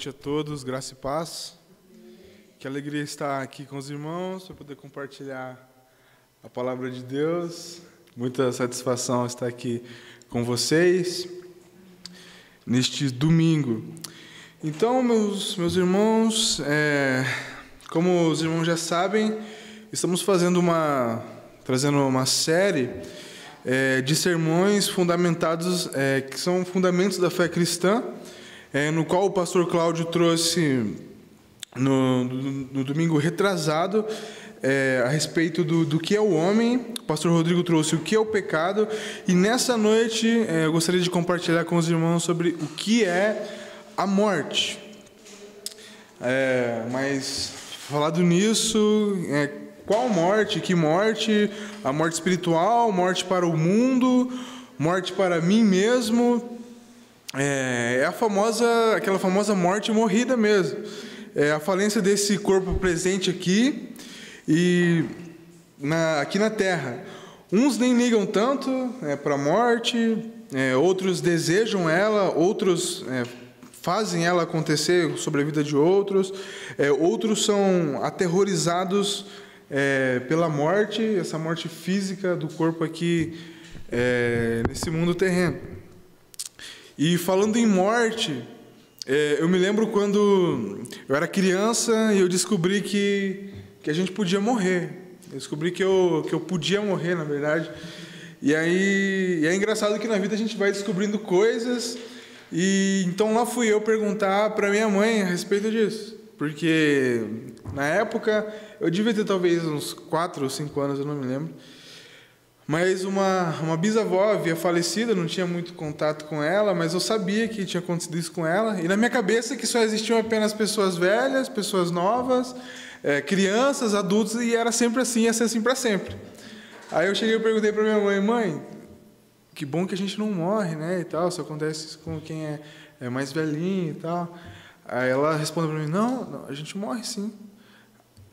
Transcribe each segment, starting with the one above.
noite a todos, graça e paz. Que alegria estar aqui com os irmãos para poder compartilhar a palavra de Deus. Muita satisfação estar aqui com vocês neste domingo. Então, meus, meus irmãos, é, como os irmãos já sabem, estamos fazendo uma trazendo uma série é, de sermões fundamentados é, que são fundamentos da fé cristã é, no qual o pastor Cláudio trouxe no, no, no domingo retrasado é, a respeito do, do que é o homem. O pastor Rodrigo trouxe o que é o pecado. E nessa noite é, eu gostaria de compartilhar com os irmãos sobre o que é a morte. É, mas falado nisso, é, qual morte? Que morte? A morte espiritual, morte para o mundo, morte para mim mesmo. É, é, a famosa, aquela famosa morte morrida mesmo. É a falência desse corpo presente aqui e na, aqui na Terra. Uns nem ligam tanto é, para a morte, é, outros desejam ela, outros é, fazem ela acontecer sobre a vida de outros, é, outros são aterrorizados é, pela morte, essa morte física do corpo aqui é, nesse mundo terreno. E falando em morte, é, eu me lembro quando eu era criança e eu descobri que, que a gente podia morrer. Eu descobri que eu, que eu podia morrer, na verdade. E aí e é engraçado que na vida a gente vai descobrindo coisas. E então lá fui eu perguntar para minha mãe a respeito disso. Porque na época eu devia ter talvez uns 4 ou 5 anos, eu não me lembro. Mas uma, uma bisavó havia falecido, não tinha muito contato com ela, mas eu sabia que tinha acontecido isso com ela. E na minha cabeça que só existiam apenas pessoas velhas, pessoas novas, é, crianças, adultos, e era sempre assim, ia ser assim para sempre. Aí eu cheguei e perguntei para minha mãe, mãe, que bom que a gente não morre, né, e tal, isso acontece com quem é, é mais velhinho e tal. Aí ela respondeu para mim, não, não, a gente morre sim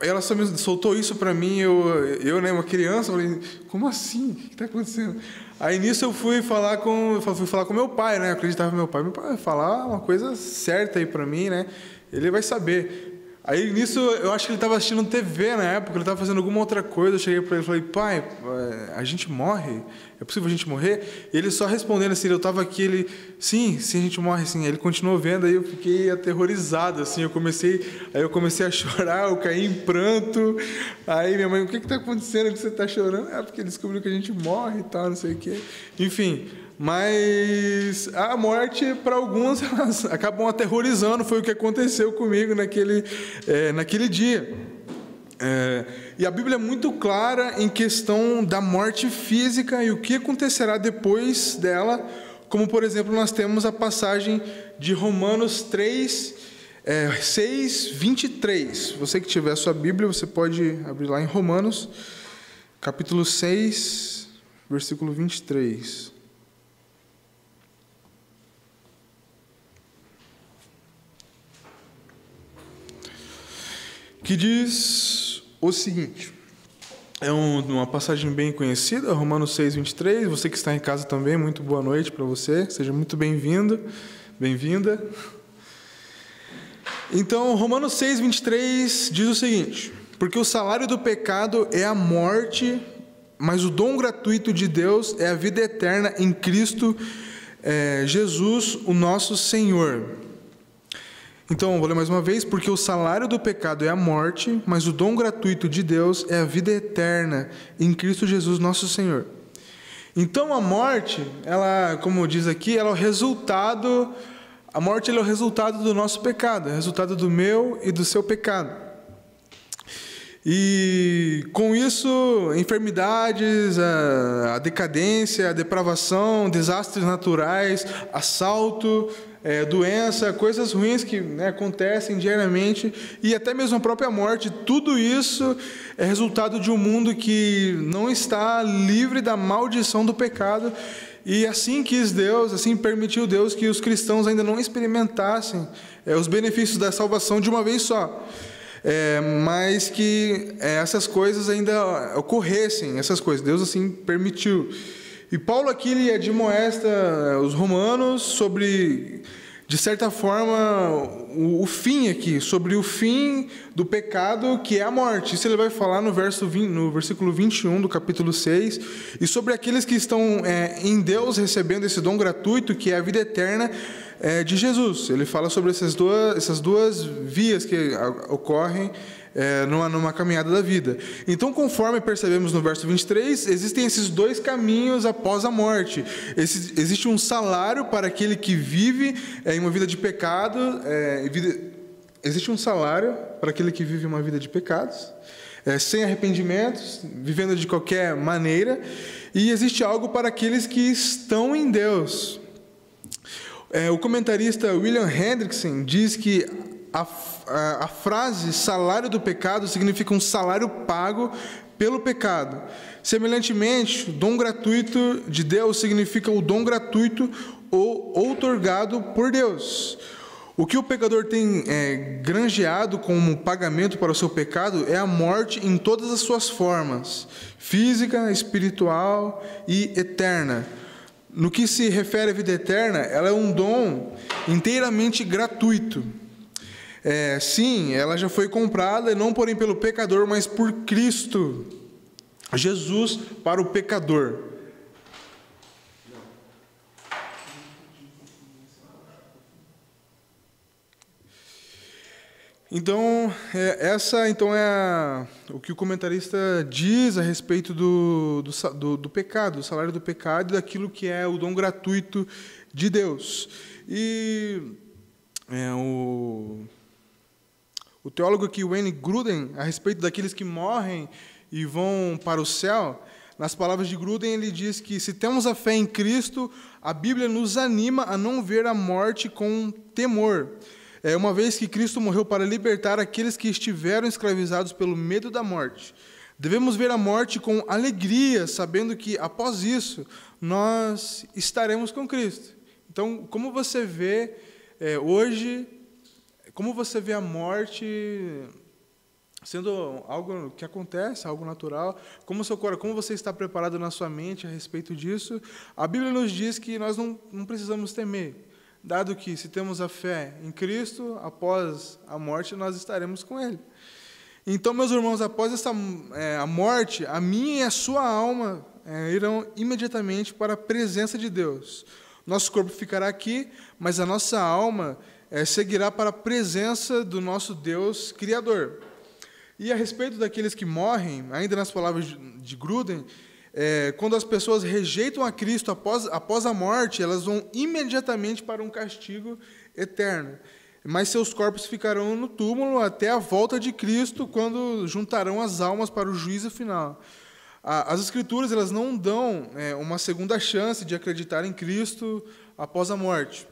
ela só me soltou isso para mim, eu, eu, né, uma criança, falei, como assim? O que está acontecendo? Aí nisso eu fui falar com, fui falar com meu pai, né? Eu acreditava no meu pai. Meu pai vai falar uma coisa certa aí para mim, né? Ele vai saber. Aí nisso eu acho que ele estava assistindo TV na época, ele estava fazendo alguma outra coisa. Eu cheguei para ele e falei, pai, é, a gente morre? É possível a gente morrer? E ele só respondendo assim, eu estava aqui, ele, sim, sim, a gente morre, sim. Aí ele continuou vendo, aí eu fiquei aterrorizado, assim, eu comecei, aí eu comecei a chorar, eu caí em pranto. Aí minha mãe, o que está acontecendo que você está chorando? É porque ele descobriu que a gente morre e tal, não sei o quê. Enfim, mas a morte, para alguns, elas acabam aterrorizando. Foi o que aconteceu comigo naquele, é, naquele dia. É, e a Bíblia é muito clara em questão da morte física e o que acontecerá depois dela, como por exemplo, nós temos a passagem de Romanos 3, é, 6, 23. Você que tiver a sua Bíblia, você pode abrir lá em Romanos, capítulo 6, versículo 23. Que diz o seguinte. É um, uma passagem bem conhecida, Romanos 6, 23. Você que está em casa também, muito boa noite para você. Seja muito bem-vindo, bem-vinda. Então, Romanos 6, 23 diz o seguinte: Porque o salário do pecado é a morte, mas o dom gratuito de Deus é a vida eterna em Cristo é, Jesus, o nosso Senhor. Então, vou ler mais uma vez, porque o salário do pecado é a morte, mas o dom gratuito de Deus é a vida eterna em Cristo Jesus, nosso Senhor. Então, a morte, ela, como diz aqui, ela é o resultado, a morte é o resultado do nosso pecado, é o resultado do meu e do seu pecado. E com isso, enfermidades, a, a decadência, a depravação, desastres naturais, assalto, é, doença, coisas ruins que né, acontecem diariamente e até mesmo a própria morte, tudo isso é resultado de um mundo que não está livre da maldição do pecado. E assim quis Deus, assim permitiu Deus que os cristãos ainda não experimentassem é, os benefícios da salvação de uma vez só. É, mas que é, essas coisas ainda ocorressem, essas coisas, Deus assim permitiu. E Paulo aqui ele admoesta os romanos sobre de certa forma, o, o, fim aqui, sobre o fim do pecado, que é a morte. Isso ele vai falar no, verso 20, no versículo 21 do capítulo 6. E sobre aqueles que estão é, em Deus recebendo esse dom gratuito, que é a vida eterna é, de Jesus. Ele fala sobre essas duas, essas duas vias que ocorrem é, numa, numa caminhada da vida. Então, conforme percebemos no verso 23, existem esses dois caminhos após a morte. Esse, existe um salário para aquele que vive é, em uma vida de pecado, é, vida, existe um salário para aquele que vive uma vida de pecados, é, sem arrependimentos, vivendo de qualquer maneira, e existe algo para aqueles que estão em Deus. É, o comentarista William Hendrickson diz que a, a, a frase salário do pecado significa um salário pago pelo pecado. Semelhantemente, o dom gratuito de Deus significa o dom gratuito ou outorgado por Deus. O que o pecador tem é, granjeado como pagamento para o seu pecado é a morte em todas as suas formas, física, espiritual e eterna. No que se refere à vida eterna, ela é um dom inteiramente gratuito. É, sim, ela já foi comprada, não porém pelo pecador, mas por Cristo. Jesus para o pecador. Então, é, essa então é a, o que o comentarista diz a respeito do, do, do, do pecado, do salário do pecado e daquilo que é o dom gratuito de Deus. E é, o o teólogo aqui, Wayne Gruden, a respeito daqueles que morrem e vão para o céu, nas palavras de Gruden, ele diz que se temos a fé em Cristo, a Bíblia nos anima a não ver a morte com temor. É, uma vez que Cristo morreu para libertar aqueles que estiveram escravizados pelo medo da morte. Devemos ver a morte com alegria, sabendo que após isso nós estaremos com Cristo. Então, como você vê é, hoje como você vê a morte sendo algo que acontece, algo natural? Como seu como você está preparado na sua mente a respeito disso? A Bíblia nos diz que nós não, não precisamos temer, dado que se temos a fé em Cristo, após a morte nós estaremos com Ele. Então, meus irmãos, após essa é, a morte, a minha e a sua alma é, irão imediatamente para a presença de Deus. Nosso corpo ficará aqui, mas a nossa alma é, seguirá para a presença do nosso Deus Criador. E a respeito daqueles que morrem, ainda nas palavras de Gruden, é, quando as pessoas rejeitam a Cristo após, após a morte, elas vão imediatamente para um castigo eterno. Mas seus corpos ficarão no túmulo até a volta de Cristo, quando juntarão as almas para o juízo final. As Escrituras elas não dão é, uma segunda chance de acreditar em Cristo após a morte.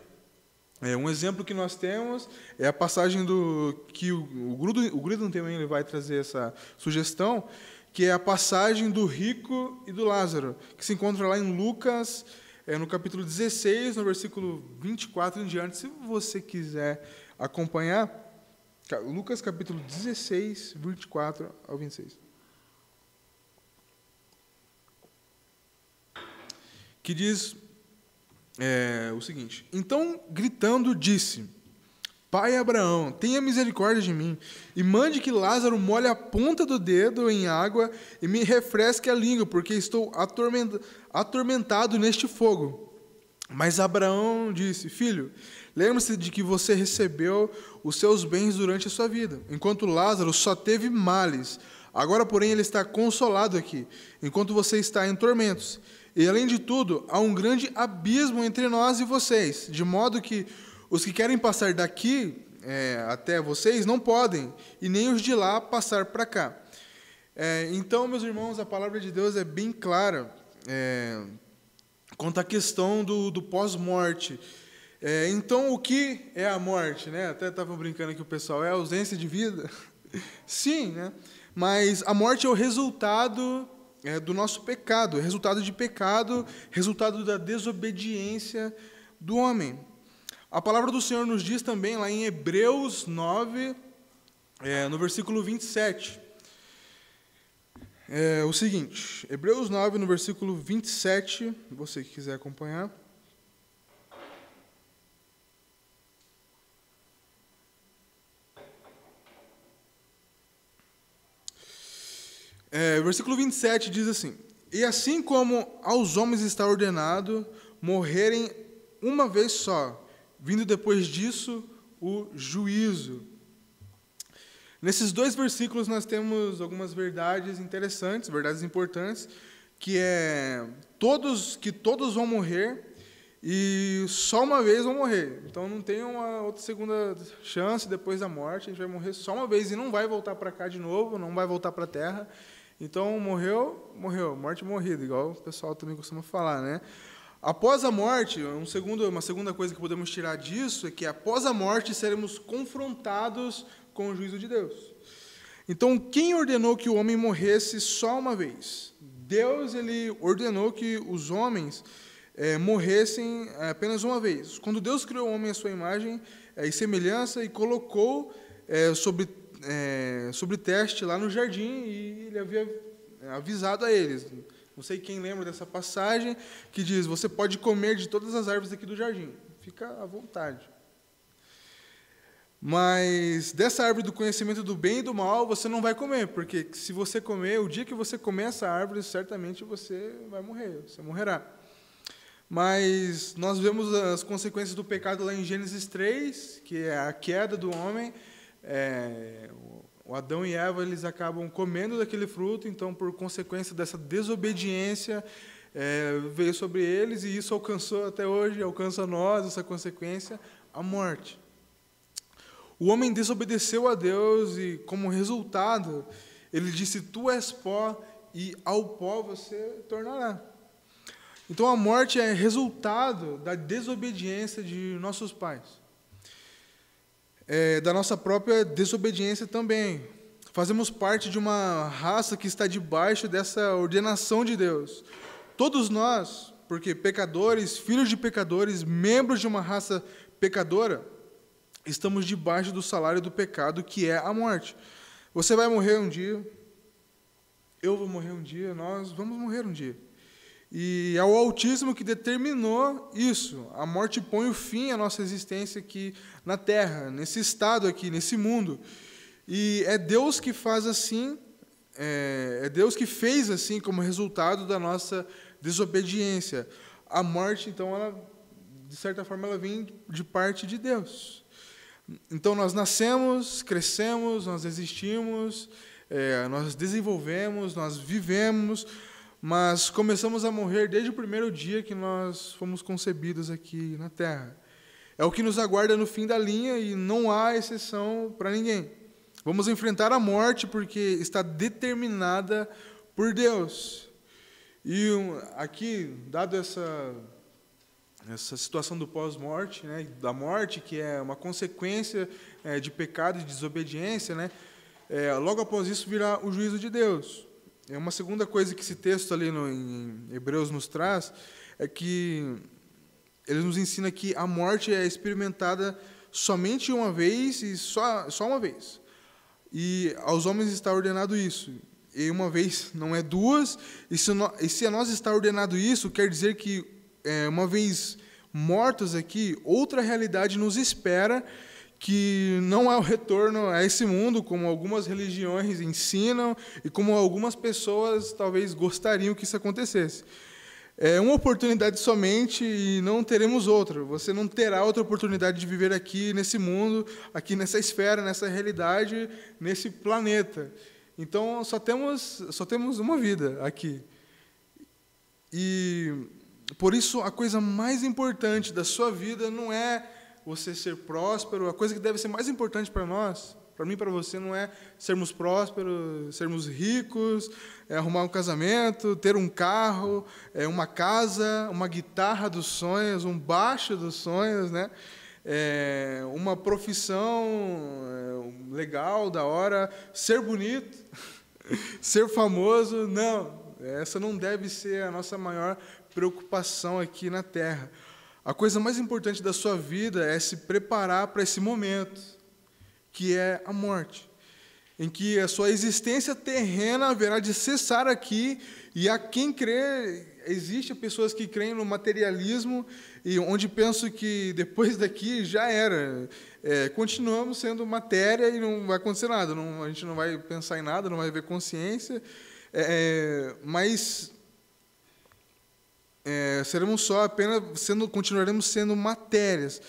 É, um exemplo que nós temos é a passagem do que o, o Grudem também ele vai trazer essa sugestão, que é a passagem do rico e do Lázaro, que se encontra lá em Lucas, é, no capítulo 16, no versículo 24 em diante, se você quiser acompanhar. Lucas capítulo 16, 24 ao 26. Que diz é, o seguinte: Então, gritando, disse: Pai Abraão, tenha misericórdia de mim, e mande que Lázaro molhe a ponta do dedo em água e me refresque a língua, porque estou atormentado neste fogo. Mas Abraão disse: Filho, lembre-se de que você recebeu os seus bens durante a sua vida, enquanto Lázaro só teve males. Agora, porém, ele está consolado aqui, enquanto você está em tormentos. E além de tudo, há um grande abismo entre nós e vocês, de modo que os que querem passar daqui é, até vocês não podem, e nem os de lá passar para cá. É, então, meus irmãos, a palavra de Deus é bem clara é, quanto à questão do, do pós-morte. É, então, o que é a morte? Né? Até estava brincando aqui o pessoal, é a ausência de vida? Sim, né? mas a morte é o resultado é, do nosso pecado, resultado de pecado, resultado da desobediência do homem. A palavra do Senhor nos diz também, lá em Hebreus 9, é, no versículo 27, é, o seguinte: Hebreus 9, no versículo 27, você que quiser acompanhar. É, versículo 27 diz assim: E assim como aos homens está ordenado morrerem uma vez só, vindo depois disso o juízo. Nesses dois versículos nós temos algumas verdades interessantes, verdades importantes, que é todos que todos vão morrer e só uma vez vão morrer. Então não tem uma outra segunda chance depois da morte, a gente vai morrer só uma vez e não vai voltar para cá de novo, não vai voltar para a terra. Então morreu, morreu, morte morrida, igual o pessoal também costuma falar, né? Após a morte, um segundo, uma segunda coisa que podemos tirar disso é que após a morte seremos confrontados com o juízo de Deus. Então, quem ordenou que o homem morresse só uma vez? Deus ele ordenou que os homens é, morressem apenas uma vez. Quando Deus criou o homem à sua imagem é, e semelhança e colocou é, sobre, sobre teste lá no jardim e ele havia avisado a eles. Não sei quem lembra dessa passagem que diz: Você pode comer de todas as árvores aqui do jardim, fica à vontade. Mas dessa árvore do conhecimento do bem e do mal você não vai comer, porque se você comer, o dia que você comer essa árvore, certamente você vai morrer, você morrerá. Mas nós vemos as consequências do pecado lá em Gênesis 3, que é a queda do homem. É, o Adão e Eva eles acabam comendo daquele fruto, então, por consequência dessa desobediência, é, veio sobre eles e isso alcançou até hoje, alcança nós essa consequência, a morte. O homem desobedeceu a Deus e, como resultado, ele disse: Tu és pó e ao pó você tornará. Então a morte é resultado da desobediência de nossos pais é, da nossa própria desobediência também. Fazemos parte de uma raça que está debaixo dessa ordenação de Deus. Todos nós, porque pecadores, filhos de pecadores, membros de uma raça pecadora, estamos debaixo do salário do pecado, que é a morte. Você vai morrer um dia, eu vou morrer um dia, nós vamos morrer um dia. E é o autismo que determinou isso. A morte põe o fim à nossa existência aqui na Terra, nesse estado aqui, nesse mundo. E é Deus que faz assim, é, é Deus que fez assim como resultado da nossa desobediência. A morte, então, ela, de certa forma, ela vem de parte de Deus. Então, nós nascemos, crescemos, nós existimos, é, nós desenvolvemos, nós vivemos mas começamos a morrer desde o primeiro dia que nós fomos concebidos aqui na Terra. É o que nos aguarda no fim da linha e não há exceção para ninguém. Vamos enfrentar a morte porque está determinada por Deus. E aqui, dado essa essa situação do pós-morte, né, da morte, que é uma consequência é, de pecado e de desobediência, né, é, logo após isso virá o juízo de Deus. É uma segunda coisa que esse texto ali no, em Hebreus nos traz é que ele nos ensina que a morte é experimentada somente uma vez e só, só uma vez. E aos homens está ordenado isso. E uma vez não é duas. E se, no, e se a nós está ordenado isso, quer dizer que é, uma vez mortos aqui, outra realidade nos espera que não é o retorno a esse mundo, como algumas religiões ensinam e como algumas pessoas talvez gostariam que isso acontecesse. É uma oportunidade somente e não teremos outra. Você não terá outra oportunidade de viver aqui nesse mundo, aqui nessa esfera, nessa realidade, nesse planeta. Então só temos só temos uma vida aqui. E por isso a coisa mais importante da sua vida não é você ser próspero, a coisa que deve ser mais importante para nós, para mim e para você, não é sermos prósperos, sermos ricos, é arrumar um casamento, ter um carro, é uma casa, uma guitarra dos sonhos, um baixo dos sonhos, né? É, uma profissão é, legal, da hora, ser bonito, ser famoso, não. Essa não deve ser a nossa maior preocupação aqui na Terra. A coisa mais importante da sua vida é se preparar para esse momento, que é a morte, em que a sua existência terrena haverá de cessar aqui, e a quem crê, existe pessoas que creem no materialismo, e onde pensam que depois daqui já era. É, continuamos sendo matéria e não vai acontecer nada, não, a gente não vai pensar em nada, não vai ver consciência. É, mas é, seremos só apenas sendo, continuaremos sendo matérias,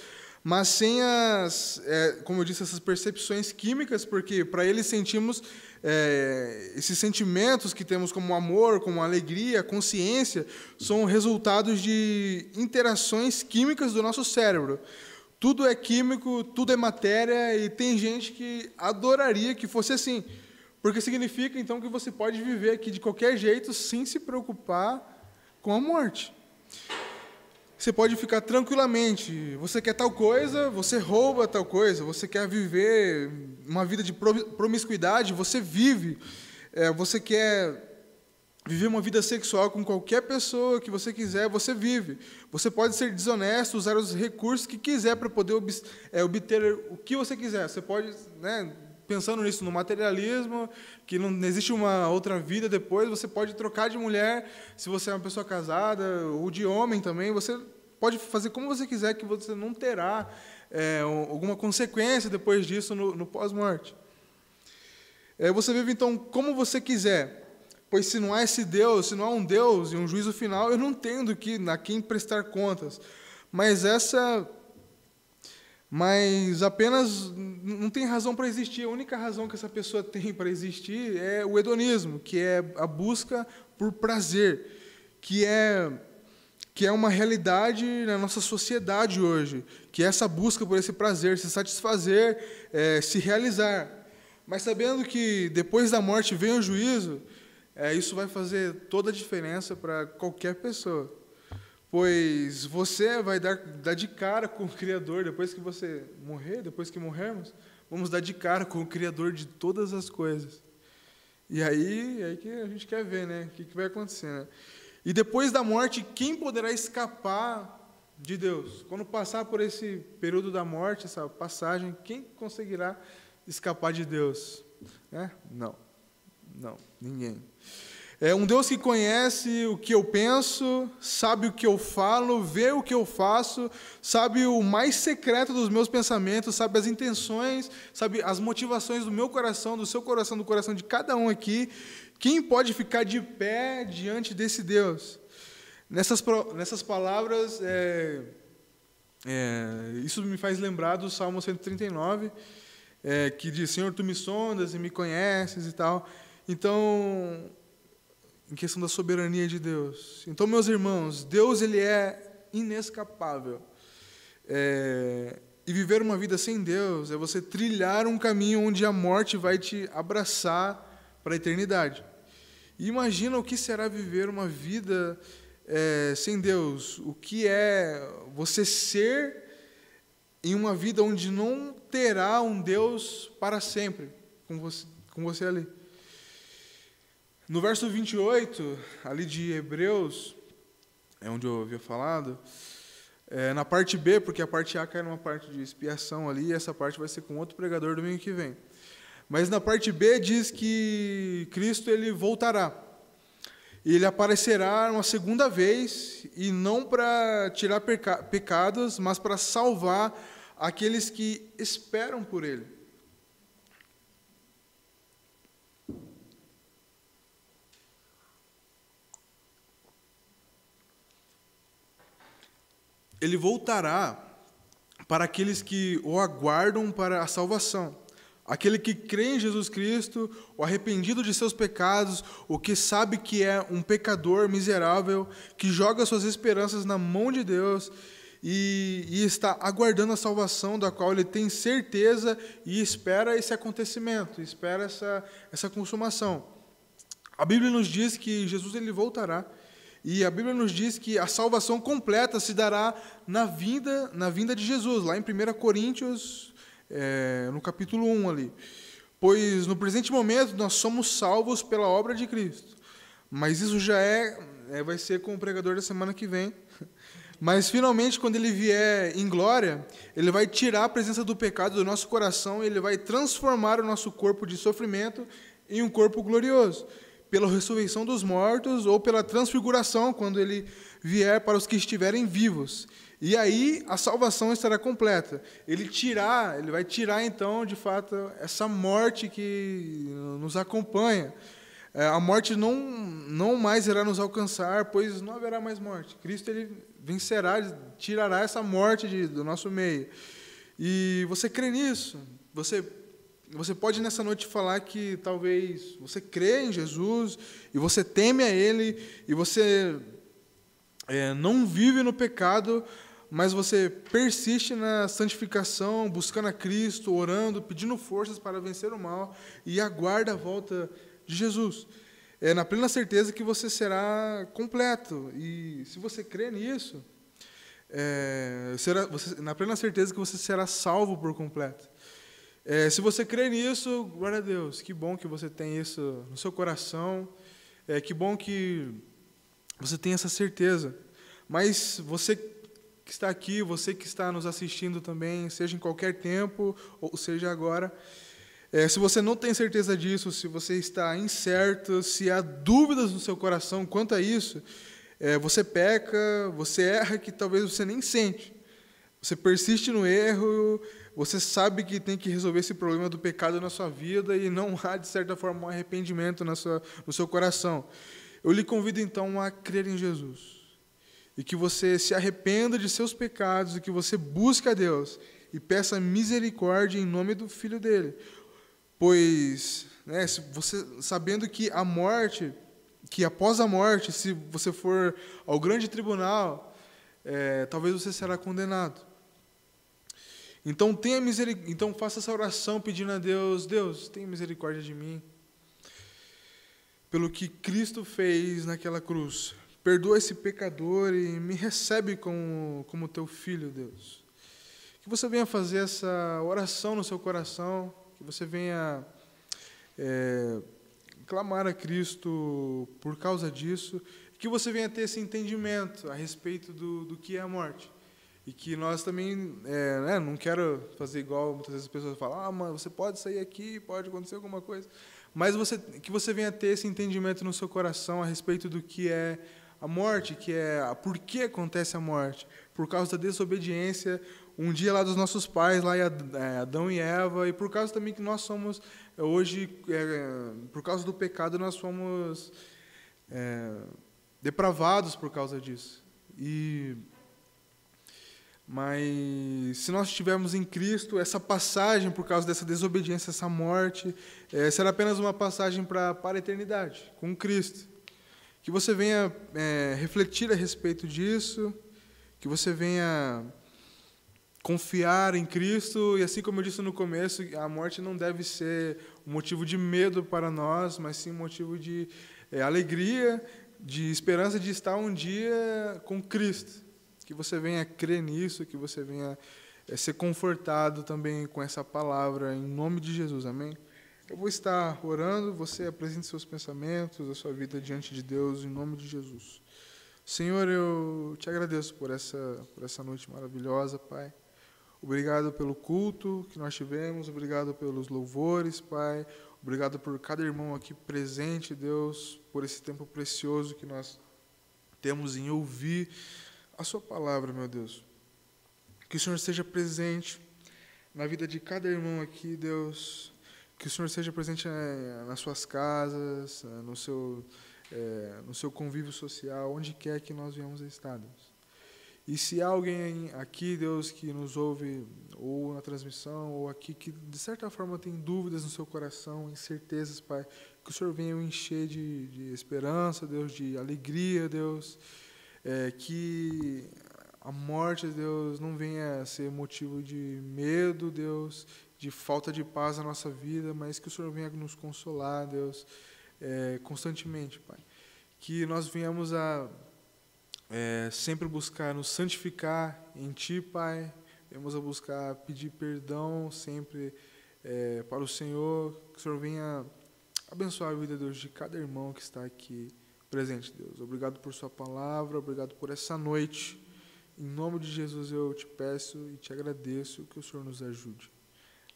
mas sem as, é, como eu disse, essas percepções químicas, porque para eles sentimos é, esses sentimentos que temos como amor, como alegria, consciência, são resultados de interações químicas do nosso cérebro. Tudo é químico, tudo é matéria, e tem gente que adoraria que fosse assim, porque significa então que você pode viver aqui de qualquer jeito sem se preocupar com a morte. Você pode ficar tranquilamente. Você quer tal coisa, você rouba tal coisa. Você quer viver uma vida de promiscuidade, você vive. É, você quer viver uma vida sexual com qualquer pessoa que você quiser, você vive. Você pode ser desonesto, usar os recursos que quiser para poder é, obter o que você quiser. Você pode, né, pensando nisso, no materialismo, que não existe uma outra vida depois, você pode trocar de mulher se você é uma pessoa casada, ou de homem também, você pode fazer como você quiser, que você não terá é, alguma consequência depois disso no, no pós-morte. É, você vive então como você quiser, pois se não há esse Deus, se não há um Deus e um juízo final, eu não tenho do que, a quem prestar contas. Mas essa mas apenas não tem razão para existir. A única razão que essa pessoa tem para existir é o hedonismo, que é a busca por prazer, que é que é uma realidade na nossa sociedade hoje, que é essa busca por esse prazer, se satisfazer, é, se realizar. Mas sabendo que depois da morte vem o juízo, é, isso vai fazer toda a diferença para qualquer pessoa pois você vai dar, dar de cara com o Criador depois que você morrer, depois que morrermos, vamos dar de cara com o Criador de todas as coisas. E aí, aí que a gente quer ver, né? O que, que vai acontecer, né? E depois da morte, quem poderá escapar de Deus? Quando passar por esse período da morte, essa passagem, quem conseguirá escapar de Deus? É? Não, não, ninguém. É um Deus que conhece o que eu penso, sabe o que eu falo, vê o que eu faço, sabe o mais secreto dos meus pensamentos, sabe as intenções, sabe as motivações do meu coração, do seu coração, do coração de cada um aqui. Quem pode ficar de pé diante desse Deus? Nessas, nessas palavras, é, é, isso me faz lembrar do Salmo 139, é, que diz: Senhor, tu me sondas e me conheces e tal. Então, em questão da soberania de Deus. Então, meus irmãos, Deus ele é inescapável. É, e viver uma vida sem Deus é você trilhar um caminho onde a morte vai te abraçar para a eternidade. E imagina o que será viver uma vida é, sem Deus. O que é você ser em uma vida onde não terá um Deus para sempre com você, com você ali. No verso 28, ali de Hebreus, é onde eu havia falado, é, na parte B, porque a parte A cai numa parte de expiação ali, e essa parte vai ser com outro pregador domingo que vem. Mas na parte B diz que Cristo ele voltará. E ele aparecerá uma segunda vez, e não para tirar pecados, mas para salvar aqueles que esperam por ele. Ele voltará para aqueles que o aguardam para a salvação. Aquele que crê em Jesus Cristo, o arrependido de seus pecados, o que sabe que é um pecador miserável, que joga suas esperanças na mão de Deus e, e, está aguardando a salvação da qual ele tem certeza e espera esse acontecimento, espera essa, essa consumação. A Bíblia nos diz que Jesus ele voltará e a Bíblia nos diz que a salvação completa se dará na vinda, na vinda de Jesus, lá em 1 Coríntios, é, no capítulo 1 ali. Pois no presente momento nós somos salvos pela obra de Cristo. Mas isso já é, é vai ser com o pregador da semana que vem. Mas finalmente, quando ele vier em glória, ele vai tirar a presença do pecado do nosso coração, ele vai transformar o nosso corpo de sofrimento em um corpo glorioso pela ressurreição dos mortos ou pela transfiguração, quando ele vier para os que estiverem vivos. E aí a salvação estará completa. Ele tirar, ele vai tirar então, de fato, essa morte que nos acompanha. é, a morte não, não mais irá nos alcançar, pois não haverá mais morte. Cristo ele vencerá, tirará essa morte de, do nosso meio. E você crê nisso? Você você pode nessa noite falar que talvez você crê em Jesus e você teme a Ele e você é, não vive no pecado, mas você persiste na santificação, buscando a Cristo, orando, pedindo forças para vencer o mal e aguarda a volta de Jesus. É na plena certeza que você será completo. E se você crê nisso, é, será, você, na plena certeza que você será salvo por completo. É, se você crê nisso, glória a Deus. Que bom que você tem isso no seu coração. É, que bom que você tem essa certeza. Mas você que está aqui, você que está nos assistindo também, seja em qualquer tempo, ou seja agora, é, se você não tem certeza disso, se você está incerto, se há dúvidas no seu coração quanto a isso, é, você peca, você erra que talvez você nem sente. Você persiste no erro, você sabe que tem que resolver esse problema do pecado na sua vida e não há, de certa forma, um arrependimento na sua, no seu coração. Eu lhe convido, então, a crer em Jesus. E que você se arrependa de seus pecados e que você busque a Deus e peça misericórdia em nome do Filho dele. Pois, né, você, sabendo que a morte, que após a morte, se você for ao grande tribunal, é, talvez você será condenado. Então tenha miseric... então faça essa oração pedindo a Deus, Deus, tenha misericórdia de mim. Pelo que Cristo fez naquela cruz. Perdoa esse pecador e me recebe como, como teu filho, Deus. Que você venha fazer essa oração no seu coração, que você venha é, clamar a Cristo por causa disso, que você venha ter esse entendimento a respeito do, do que é a morte. E que nós também, é, né, não quero fazer igual muitas vezes as pessoas falam, ah, mano, você pode sair aqui, pode acontecer alguma coisa. Mas você, que você venha ter esse entendimento no seu coração a respeito do que é a morte, que é a, por que acontece a morte. Por causa da desobediência, um dia lá dos nossos pais, lá é, Adão e Eva, e por causa também que nós somos, é, hoje, é, por causa do pecado, nós somos é, depravados por causa disso. E mas se nós estivermos em Cristo, essa passagem, por causa dessa desobediência, essa morte, é, será apenas uma passagem para, para a eternidade, com Cristo. Que você venha é, refletir a respeito disso, que você venha confiar em Cristo, e assim como eu disse no começo, a morte não deve ser um motivo de medo para nós, mas sim um motivo de é, alegria, de esperança de estar um dia com Cristo. Que você venha crer nisso, que você venha é, ser confortado também com essa palavra, em nome de Jesus, amém? Eu vou estar orando, você apresente seus pensamentos, a sua vida diante de Deus, em nome de Jesus. Senhor, eu te agradeço por essa, por essa noite maravilhosa, Pai. Obrigado pelo culto que nós tivemos, obrigado pelos louvores, Pai. Obrigado por cada irmão aqui presente, Deus, por esse tempo precioso que nós temos em ouvir a Sua palavra, meu Deus. Que o Senhor esteja presente na vida de cada irmão aqui, Deus. Que o Senhor esteja presente eh, nas suas casas, eh, no seu, é, no seu convívio social, onde quer que nós venhamos a estar, Deus. E se alguém aqui, Deus, que nos ouve, ou na transmissão, ou aqui, que de certa forma tem dúvidas no seu coração, incertezas, Pai, que o Senhor venha o encher de, de esperança, Deus, de alegria, Deus é, que a morte, Deus, não venha a ser motivo de medo, Deus, de falta de paz na nossa vida, mas que o Senhor venha nos consolar, Deus, é, constantemente, Pai. Que nós venhamos a é, sempre buscar nos santificar em Ti, Pai. Venhamos a buscar pedir perdão sempre é, para o Senhor. Que o Senhor venha abençoar a vida, Deus, de cada irmão que está aqui presente, Deus. Obrigado por Sua palavra, obrigado por essa noite. Em nome de Jesus eu te peço e te agradeço que o Senhor nos ajude.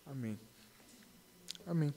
Amém. Amém.